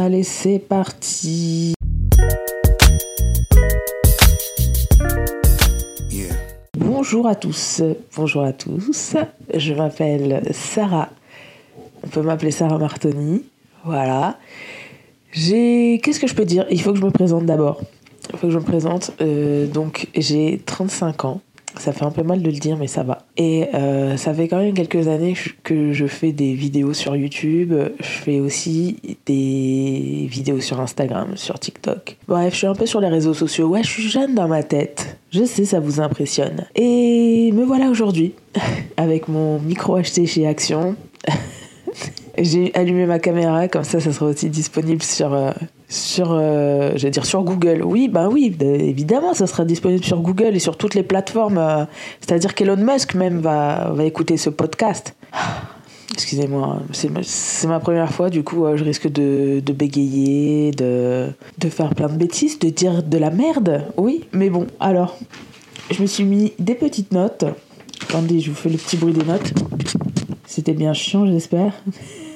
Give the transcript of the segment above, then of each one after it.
Allez, c'est parti. Bonjour à tous, bonjour à tous. Je m'appelle Sarah. On peut m'appeler Sarah Martoni. Voilà. J'ai. Qu'est-ce que je peux dire? Il faut que je me présente d'abord. Il faut que je me présente. Euh, donc, j'ai 35 ans. Ça fait un peu mal de le dire, mais ça va. Et euh, ça fait quand même quelques années que je fais des vidéos sur YouTube. Je fais aussi des vidéos sur Instagram, sur TikTok. Bref, je suis un peu sur les réseaux sociaux. Ouais, je suis jeune dans ma tête. Je sais, ça vous impressionne. Et me voilà aujourd'hui, avec mon micro acheté chez Action. J'ai allumé ma caméra, comme ça, ça sera aussi disponible sur, euh, sur, euh, dire sur Google. Oui, bah oui, évidemment, ça sera disponible sur Google et sur toutes les plateformes. Euh, c'est-à-dire qu'Elon Musk même va, va écouter ce podcast. Excusez-moi, c'est ma, première fois, du coup, je risque de, de bégayer, de, de faire plein de bêtises, de dire de la merde. Oui, mais bon, alors, je me suis mis des petites notes. Attendez, je vous fais le petit bruit des notes. C'était bien chiant, j'espère.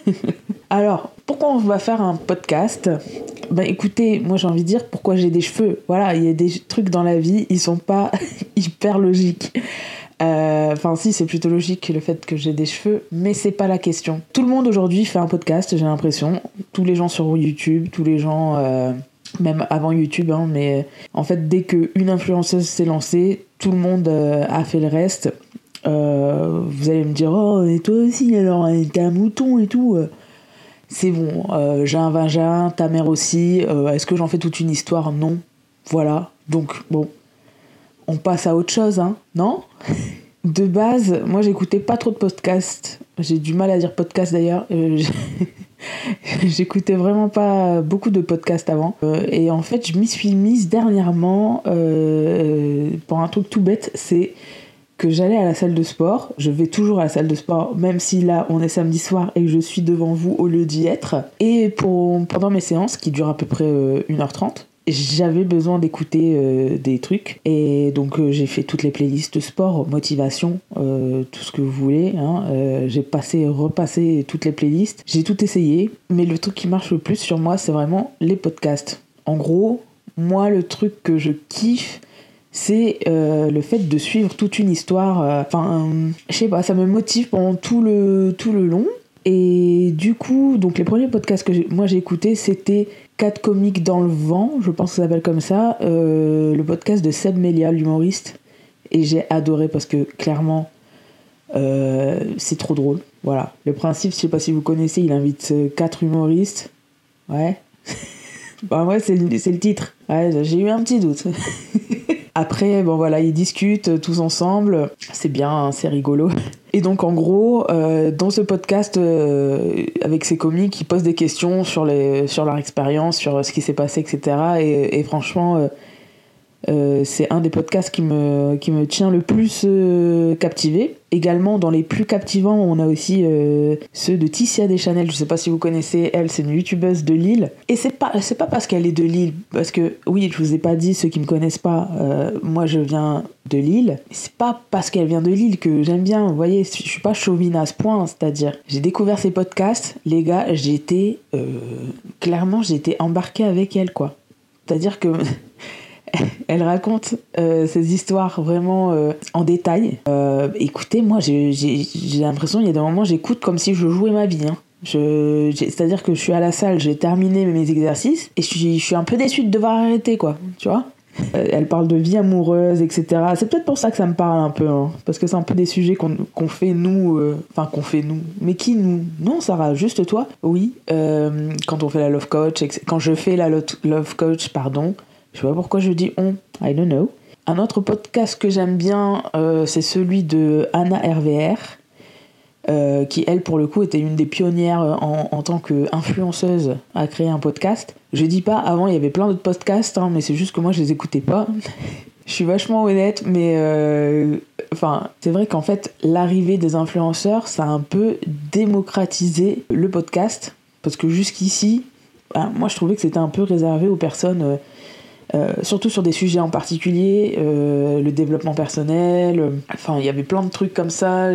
Alors, pourquoi on va faire un podcast? Ben écoutez, moi j'ai envie de dire pourquoi j'ai des cheveux. Voilà, il y a des trucs dans la vie, ils sont pas hyper logiques. Euh, enfin, si, c'est plutôt logique le fait que j'ai des cheveux, mais c'est pas la question. Tout le monde aujourd'hui fait un podcast, j'ai l'impression. Tous les gens sur YouTube, tous les gens, euh, même avant YouTube, hein, mais en fait, dès qu'une influenceuse s'est lancée, tout le monde euh, a fait le reste. Euh, vous allez me dire, oh, et toi aussi, alors, t'es un mouton et tout. C'est bon, euh, j'ai un vagin, ta mère aussi. Euh, est-ce que j'en fais toute une histoire? Non. Voilà. Donc, bon, on passe à autre chose, hein Non? De base, moi, j'écoutais pas trop de podcasts. J'ai du mal à dire podcast d'ailleurs. J'écoutais vraiment pas beaucoup de podcasts avant. et en fait, je m'y suis mise dernièrement pour un truc tout bête. C'est que j'allais à la salle de sport. Je vais toujours à la salle de sport, même si là on est samedi soir et je suis devant vous au lieu d'y être. Et pour, pendant mes séances, qui durent à peu près 1h30, euh, j'avais besoin d'écouter euh, des trucs et donc euh, j'ai fait toutes les playlists sport, motivation, tout ce que vous voulez. Hein. j'ai passé, repassé toutes les playlists. J'ai tout essayé, mais le truc qui marche le plus sur moi, c'est vraiment les podcasts. En gros, moi, le truc que je kiffe, c'est euh, le fait de suivre toute une histoire. Euh, enfin, je sais pas, ça me motive pendant tout le, tout le long. Et du coup, donc les premiers podcasts que moi j'ai écoutés, c'était 4 comiques dans le vent, je pense que ça s'appelle comme ça, euh, le podcast de Seb Melia, l'humoriste. Et j'ai adoré parce que clairement, c'est trop drôle. Voilà. Le principe, je sais pas si vous connaissez, il invite 4 humoristes. Ouais. bah ouais, c'est le, le titre. Ouais, j'ai eu un petit doute. Après, bon voilà, ils discutent euh, tous ensemble. C'est bien, hein, c'est rigolo. Et donc en gros, euh, dans ce podcast euh, avec ces comiques, ils posent des questions sur, les, sur leur expérience, sur ce qui s'est passé, etc. Et, franchement, c'est un des podcasts qui me, qui me tient le plus euh, captivé. Également, dans les plus captivants, on a aussi euh, ceux de Ticia Deschanel. Je sais pas si vous connaissez, elle, c'est une youtubeuse de Lille. Et c'est pas, pas parce qu'elle est de Lille, parce que, oui, je vous ai pas dit, ceux qui me connaissent pas, moi je viens de Lille. C'est pas parce qu'elle vient de Lille que j'aime bien, vous voyez, je suis pas chauvine à ce point, c'est-à-dire, j'ai découvert ces podcasts, les gars, j'étais, clairement, j'étais embarqué avec elle, quoi. C'est-à-dire que elle raconte euh, ces histoires vraiment euh, en détail. Euh, écoutez, moi, j'ai l'impression, il y a des moments, j'écoute comme si je jouais ma vie. Hein. C'est-à-dire que je suis à la salle, j'ai terminé mes exercices et je suis, un peu déçue de devoir arrêter, quoi. Tu vois elle parle de vie amoureuse, etc. C'est peut-être pour ça que ça me parle un peu, hein, parce que c'est un peu des sujets qu'on fait nous, enfin qu'on fait nous. Mais qui nous? Non, Sarah, juste toi Oui. quand on fait la love coach, quand je fais la love coach, pardon, je sais pas pourquoi je dis on, I don't know. Un autre podcast que j'aime bien, euh, c'est celui de Anna RVR, euh, qui elle pour le coup était une des pionnières en, en tant qu'influenceuse à créer un podcast. Je dis pas, avant il y avait plein d'autres podcasts, hein, mais c'est juste que moi je les écoutais pas. je suis vachement honnête, mais euh, c'est vrai qu'en fait, l'arrivée des influenceurs, ça a un peu démocratisé le podcast. Parce que jusqu'ici, ben, moi je trouvais que c'était un peu réservé aux personnes euh, surtout sur des sujets en particulier, euh, le développement personnel, euh, enfin il y avait plein de trucs comme ça,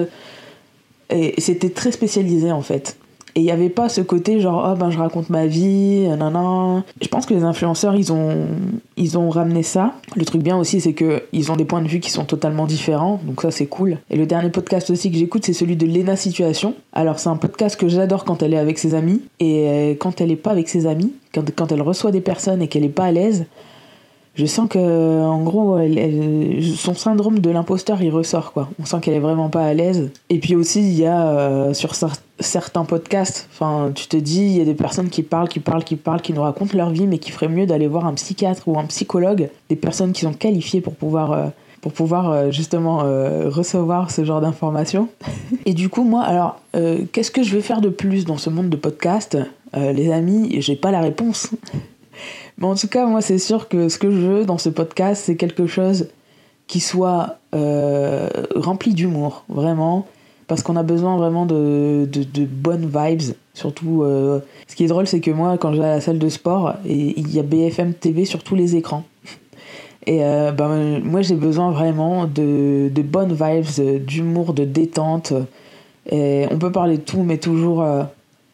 et c'était très spécialisé en fait. Et il n'y avait pas ce côté genre, oh ben je raconte ma vie, nanana. Je pense que les influenceurs, ils ont, ils ont ramené ça. Le truc bien aussi, c'est qu'ils ont des points de vue qui sont totalement différents, donc ça c'est cool. Et le dernier podcast aussi que j'écoute, c'est celui de Lena Situation. Alors c'est un podcast que j'adore quand elle est avec ses amis, et quand elle n'est pas avec ses amis, quand, quand elle reçoit des personnes et qu'elle n'est pas à l'aise, je sens que en gros son syndrome de l'imposteur il ressort quoi on sent qu'elle est vraiment pas à l'aise et puis aussi il y a euh, sur certains podcasts enfin tu te dis il y a des personnes qui parlent qui parlent qui parlent qui nous racontent leur vie mais qui ferait mieux d'aller voir un psychiatre ou un psychologue des personnes qui sont qualifiées pour pouvoir euh, pour pouvoir euh, justement recevoir ce genre d'informations. Et du coup, moi, alors, qu'est-ce que je vais faire de plus dans ce monde de podcast Les amis, j'ai pas la réponse. Mais en tout cas, moi, c'est sûr que ce que je veux dans ce podcast, c'est quelque chose qui soit euh, rempli d'humour, vraiment. Parce qu'on a besoin vraiment de, de, bonnes vibes. Surtout, euh, ce qui est drôle, c'est que moi, quand je vais à la salle de sport, il y a BFM TV sur tous les écrans. Et euh, ben, moi, j'ai besoin vraiment de, de bonnes vibes, d'humour, de détente. On peut parler de tout, mais toujours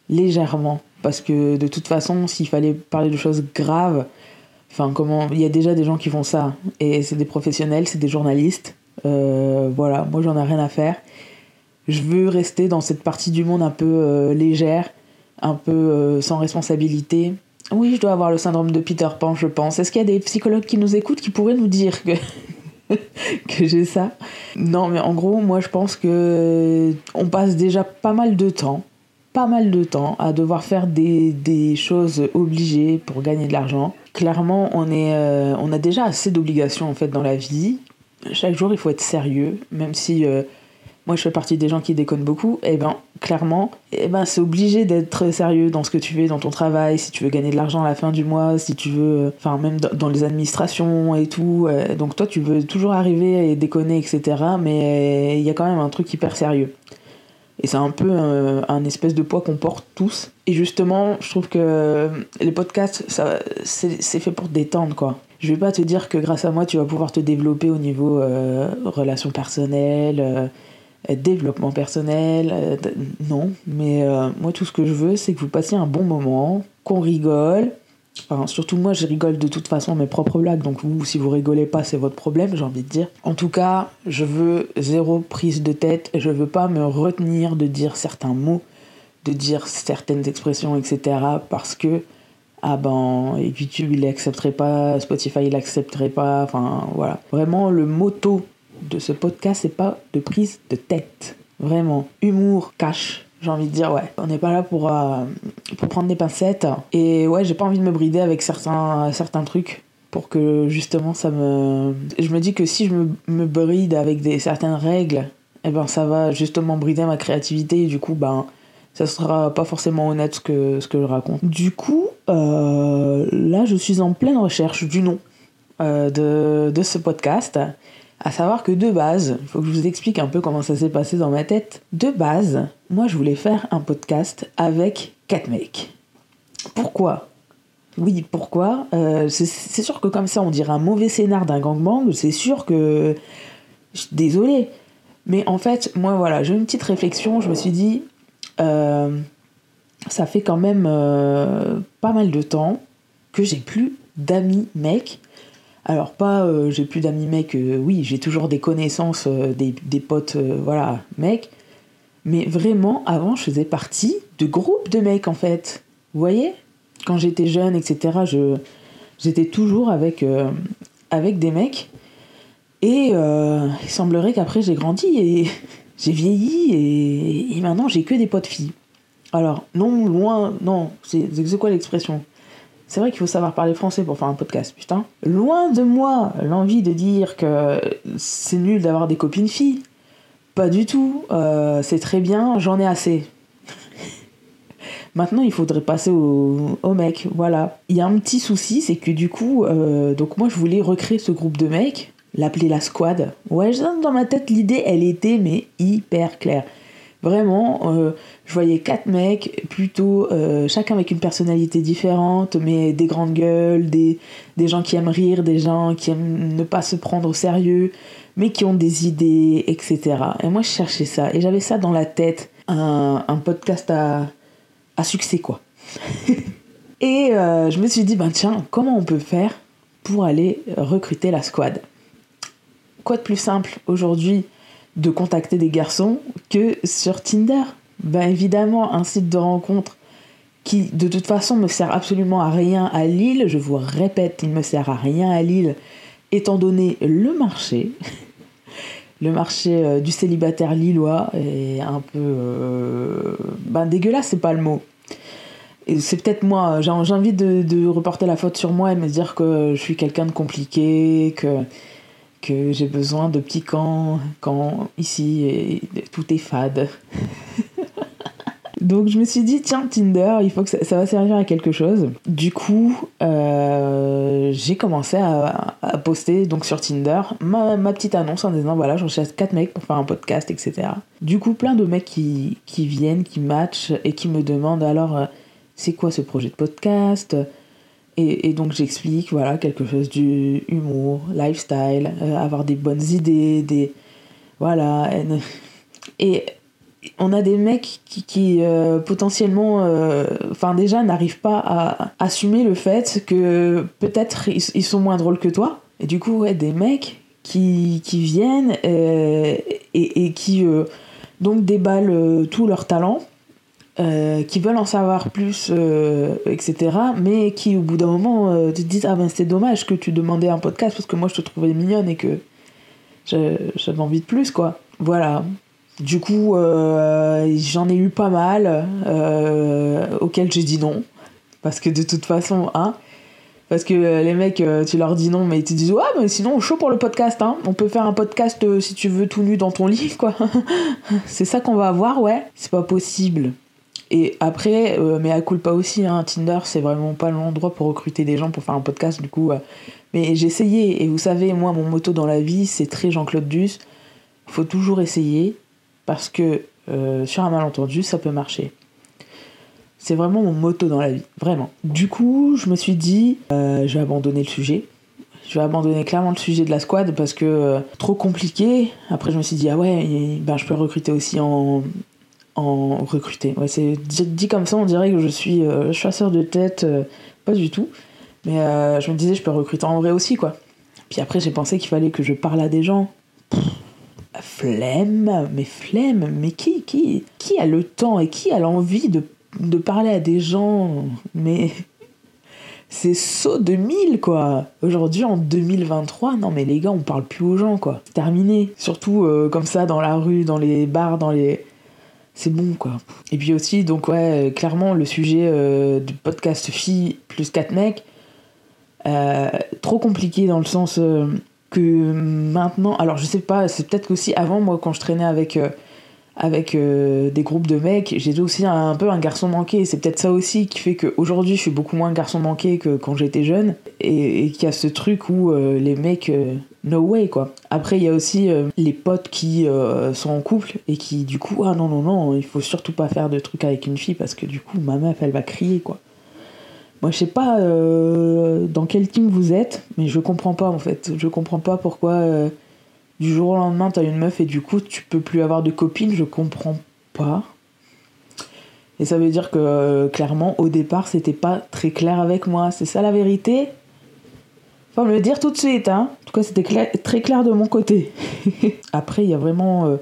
légèrement parce que de toute façon, s'il fallait parler de choses graves, enfin comment, il y a déjà des gens qui font ça et c'est des professionnels, c'est des journalistes. Euh, voilà, moi j'en ai rien à faire. Je veux rester dans cette partie du monde un peu euh, légère, un peu euh, sans responsabilité. Oui, je dois avoir le syndrome de Peter Pan, je pense. Est-ce qu'il y a des psychologues qui nous écoutent qui pourraient nous dire que que j'ai ça? Non, mais en gros, moi je pense que on passe déjà pas mal de temps pas mal de temps à devoir faire des, des choses obligées pour gagner de l'argent. Clairement, on, est, euh, on a déjà assez d'obligations en fait dans la vie. Chaque jour, il faut être sérieux, même si euh, moi je fais partie des gens qui déconnent beaucoup. Et eh ben, clairement, et eh ben, c'est obligé d'être sérieux dans ce que tu fais, dans ton travail, si tu veux gagner de l'argent à la fin du mois, si tu veux, euh, enfin même dans les administrations et tout. donc toi, tu veux toujours arriver et déconner, etc. Mais il y a quand même un truc hyper sérieux. Et c'est un peu un, espèce de poids qu'on porte tous. Et justement, je trouve que les podcasts, ça, c'est, fait pour te détendre, quoi. Je vais pas te dire que grâce à moi, tu vas pouvoir te développer au niveau euh, relations personnelles, euh, développement personnel. Euh, non, mais moi, tout ce que je veux, c'est que vous passiez un bon moment, qu'on rigole, surtout moi, je rigole de toute façon mes propres blagues, donc vous, si vous rigolez pas, c'est votre problème, j'ai envie de dire. En tout cas, je veux zéro prise de tête, je veux pas me retenir de dire certains mots, de dire certaines expressions, etc. parce que, ah ben, YouTube il accepterait pas, Spotify il accepterait pas, enfin voilà. Vraiment, le motto de ce podcast, c'est pas de prise de tête. Vraiment, humour, cash, j'ai envie de dire, ouais. On n'est pas là pour, euh, pour prendre des pincettes. Et ouais, j'ai pas envie de me brider avec certains, trucs pour que justement ça me. Je me dis que si je me, bride avec des, certaines règles, eh ben ça va justement brider ma créativité et du coup, ben ça sera pas forcément honnête ce que, je raconte. Du coup, euh, là je suis en pleine recherche du nom euh, de ce podcast. À savoir que de base, il faut que je vous explique un peu comment ça s'est passé dans ma tête. De base, moi je voulais faire un podcast avec quatre mecs. Pourquoi? Oui, pourquoi? Euh, C'est sûr que comme ça on dirait un mauvais scénar d'un gangbang, c'est sûr que... Désolé. Mais en fait, moi voilà, j'ai une petite réflexion, je me suis dit, euh, ça fait quand même euh, pas mal de temps que j'ai plus d'amis mecs alors pas, euh, j'ai plus d'amis mecs, euh, oui, j'ai toujours des connaissances, euh, des, des, potes, voilà, mecs. Mais vraiment, avant, je faisais partie de groupes de mecs, en fait. Vous voyez? Quand j'étais jeune, etc., je, j'étais toujours avec, avec des mecs. Et il semblerait qu'après, j'ai grandi et j'ai vieilli et, et maintenant, j'ai que des potes filles. Alors, non, loin, non, c'est, c'est quoi l'expression? C'est vrai qu'il faut savoir parler français pour faire un podcast, putain. Loin de moi l'envie de dire que c'est nul d'avoir des copines filles. Pas du tout. Euh, c'est très bien, j'en ai assez. Maintenant, il faudrait passer au, au mec. Voilà. Il y a un petit souci, c'est que du coup, euh, donc moi je voulais recréer ce groupe de mecs, l'appeler la squad. Ouais, dans ma tête, l'idée, elle était mais hyper claire. Vraiment, euh, je voyais quatre mecs, plutôt euh, chacun avec une personnalité différente, mais des grandes gueules, des, des gens qui aiment rire, des gens qui aiment ne pas se prendre au sérieux, mais qui ont des idées, etc. Et moi, je cherchais ça. Et j'avais ça dans la tête, un, un podcast à, à succès, quoi. Et euh, je me suis dit, ben tiens, comment on peut faire pour aller recruter la squad? Quoi de plus simple aujourd'hui de contacter des garçons que sur Tinder? Ben évidemment, un site de rencontre qui de toute façon me sert absolument à rien à Lille, je vous répète, il me sert à rien à Lille, étant donné le marché, le marché euh, du célibataire lillois est un peu euh, ben dégueulasse, c'est pas le mot. C'est peut-être moi, j'ai envie de, de, reporter la faute sur moi et me dire que je suis quelqu'un de compliqué, que, que j'ai besoin de petits camps quand ici tout est fade. Donc je me suis dit, tiens, Tinder, il faut que ça, va servir à quelque chose. Du coup, euh, j'ai commencé à, poster donc sur Tinder ma, petite annonce en disant, voilà, j'en cherche 4 mecs pour faire un podcast, etc. Du coup, plein de mecs qui, qui viennent, qui matchent et qui me demandent alors euh, c'est quoi ce projet de podcast? Et, donc j'explique voilà quelque chose du humour, lifestyle, euh, avoir des bonnes idées, des voilà et on a des mecs qui, euh, potentiellement euh, enfin déjà n'arrivent pas à assumer le fait que peut-être ils, sont moins drôles que toi et du coup ouais des mecs qui, qui viennent et, et, qui donc déballent tout leur talent euh, qui veulent en savoir plus, euh, etc. Mais qui, au bout d'un moment, euh, te disent Ah ben c'est dommage que tu demandais un podcast parce que moi je te trouvais mignonne et que j'avais envie de plus, quoi. Voilà. Du coup, j'en ai eu pas mal auxquels j'ai dit non. Parce que de toute façon, hein. Parce que les mecs, tu leur dis non, mais ils te disent Ouais, mais sinon, chaud pour le podcast, hein. On peut faire un podcast si tu veux tout nu dans ton lit, quoi. c'est ça qu'on va avoir, ouais. C'est pas possible. Et après, euh, mais à pas aussi, hein, Tinder, c'est vraiment pas l'endroit pour recruter des gens pour faire un podcast, du coup. mais j'ai essayé, et vous savez, moi, mon motto dans la vie, c'est très Jean-Claude Duss. faut toujours essayer, parce que euh, sur un malentendu, ça peut marcher. C'est vraiment mon motto dans la vie, vraiment. Du coup, je me suis dit, euh, je vais abandonner le sujet. Je vais abandonner clairement le sujet de la squad parce que trop compliqué. Après, je me suis dit, ah ouais, ben, je peux recruter aussi en, en recruter. Ouais, c'est dit comme ça, on dirait que je suis euh, chasseur de tête, euh, pas du tout. Mais euh, je me disais, je peux recruter en vrai aussi, quoi. Puis après, j'ai pensé qu'il fallait que je parle à des gens. Flemme, mais flemme, mais qui, qui, qui a le temps et qui a l'envie de, de parler à des gens Mais c'est saut 2000 quoi. Aujourd'hui en 2023, non mais les gars, on parle plus aux gens quoi. Terminé. Surtout comme ça dans la rue, dans les bars, dans les c'est bon quoi. Et puis aussi, donc ouais, clairement, le sujet euh, du podcast filles plus 4 mecs, euh, trop compliqué dans le sens euh, que maintenant, alors je sais pas, c'est peut-être qu'aussi avant, moi, quand je traînais avec, avec des groupes de mecs, j'étais aussi un, peu un garçon manqué. C'est peut-être ça aussi qui fait qu'aujourd'hui, je suis beaucoup moins un garçon manqué que quand j'étais jeune. Et, qu'il y a ce truc où les mecs no way quoi. Après il y a aussi euh, les potes qui euh, sont en couple et qui du coup ah non non non il faut surtout pas faire de trucs avec une fille parce que du coup ma meuf elle va crier quoi. Moi je sais pas euh, dans quel team vous êtes mais je comprends pas en fait. Je comprends pas pourquoi du jour au lendemain t'as une meuf et du coup tu peux plus avoir de copine je comprends pas. Et ça veut dire que clairement au départ c'était pas très clair avec moi. C'est ça la vérité? Faut me le dire tout de suite, hein. En tout cas, c'était très clair de mon côté. Après, il y a vraiment euh,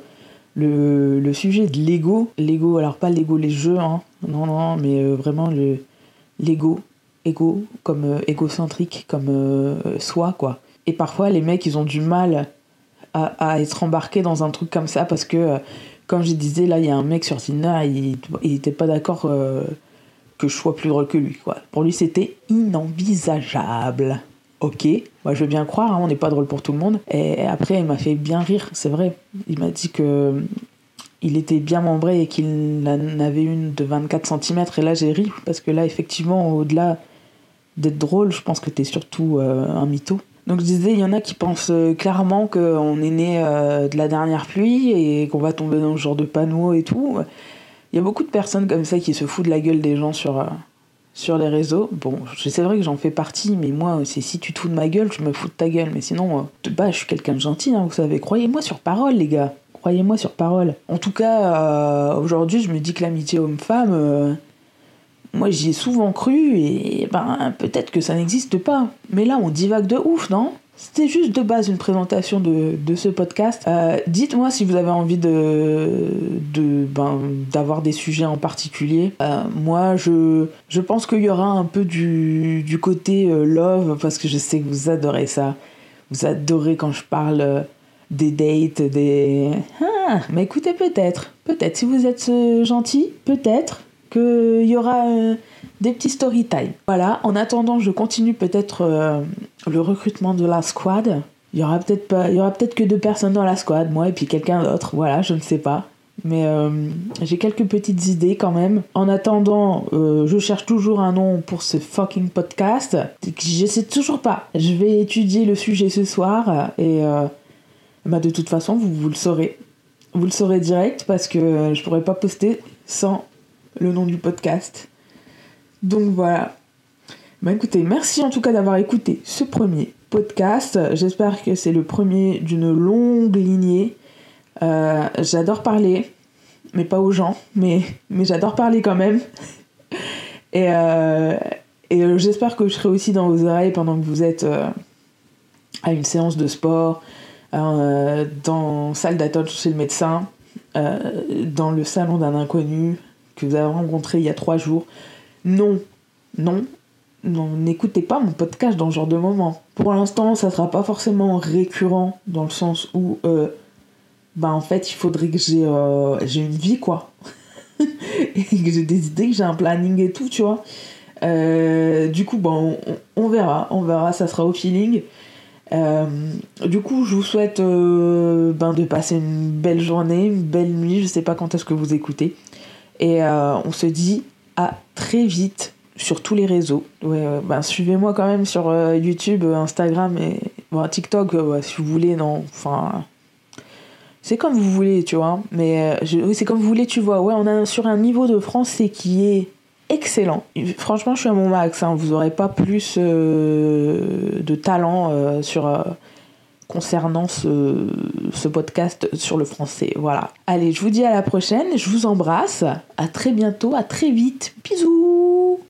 le, le, sujet de l'ego. L'ego, alors pas l'ego, les jeux, hein. Non, non, mais euh, vraiment le l'ego. Ego, comme euh, égocentrique, comme soi, quoi. Et parfois, les mecs, ils ont du mal à, à être embarqués dans un truc comme ça parce que, comme je disais, là, il y a un mec sur Tinder, il, il était pas d'accord que je sois plus drôle que lui, quoi. Pour lui, c'était inenvisageable ok, moi je veux bien croire, hein, on n'est pas drôle pour tout le monde. Et après, il m'a fait bien rire, c'est vrai. Il m'a dit que il était bien membré et qu'il en avait une de 24 cm. Et là, j'ai ri, parce que là, effectivement, au-delà d'être drôle, je pense que t'es surtout euh, un mytho. Donc je disais, il y en a qui pensent euh, clairement qu'on est né euh, de la dernière pluie et qu'on va tomber dans ce genre de panneau et tout. Il y a beaucoup de personnes comme ça qui se foutent de la gueule des gens sur, sur les réseaux. Bon, c'est vrai que j'en fais partie, mais moi, c'est si tu te fous de ma gueule, je me fous de ta gueule. Mais sinon, bah, je suis quelqu'un de gentil, hein, vous savez. Croyez-moi sur parole, les gars. Croyez-moi sur parole. En tout cas, euh, aujourd'hui, je me dis que l'amitié homme-femme, euh, moi j'y ai souvent cru et ben peut-être que ça n'existe pas. Mais là on divague de ouf, non? C'était juste de base une présentation de, ce podcast. Euh, dites-moi si vous avez envie de, de ben, d'avoir des sujets en particulier. Moi, je, je pense qu'il y aura un peu du, du côté love parce que je sais que vous adorez ça. Vous adorez quand je parle des dates, des... Ah, mais écoutez, peut-être, peut-être, si vous êtes gentil, peut-être qu'il y aura des petits story time. Voilà, en attendant, je continue peut-être euh, le recrutement de la squad. Il y aura peut-être pas, il y aura peut-être que deux personnes dans la squad, moi et puis quelqu'un d'autre. Voilà, je ne sais pas. Mais euh, j'ai quelques petites idées quand même. En attendant, euh, je cherche toujours un nom pour ce fucking podcast. Je sais toujours pas. Je vais étudier le sujet ce soir et bah de toute façon, vous, le saurez. Vous le saurez direct parce que je pourrais pas poster sans le nom du podcast. Donc voilà. Bah écoutez, merci en tout cas d'avoir écouté ce premier podcast. J'espère que c'est le premier d'une longue lignée. Euh, j'adore parler, mais pas aux gens, mais, j'adore parler quand même. Et, euh, et euh, j'espère que je serai aussi dans vos oreilles pendant que vous êtes à une séance de sport, dans salle d'attente chez le médecin, dans le salon d'un inconnu que vous avez rencontré il y a trois jours non, non, non, n'écoutez pas mon podcast dans ce genre de moment. Pour l'instant, ça sera pas forcément récurrent dans le sens où, euh, bah en fait, il faudrait que j'ai euh, une vie quoi. et que j'ai des idées, que j'ai un planning et tout, tu vois. Euh, du coup, bon, on, verra, on verra, ça sera au feeling. Du coup, je vous souhaite ben, de passer une belle journée, une belle nuit, je sais pas quand est-ce que vous écoutez. Et on se dit à très vite sur tous les réseaux. Ouais, ben, suivez-moi quand même sur euh, YouTube, Instagram et bon, TikTok, euh, si vous voulez, non. Enfin, c'est comme vous voulez, tu vois. Mais euh, c'est comme vous voulez, tu vois. Ouais, on est sur un niveau de français qui est excellent. Franchement, je suis à mon max. Hein. Vous n'aurez pas plus euh, de talent euh, euh, concernant ce, podcast sur le français. Voilà. Allez, je vous dis à la prochaine. Je vous embrasse. À très bientôt. À très vite. Bisous.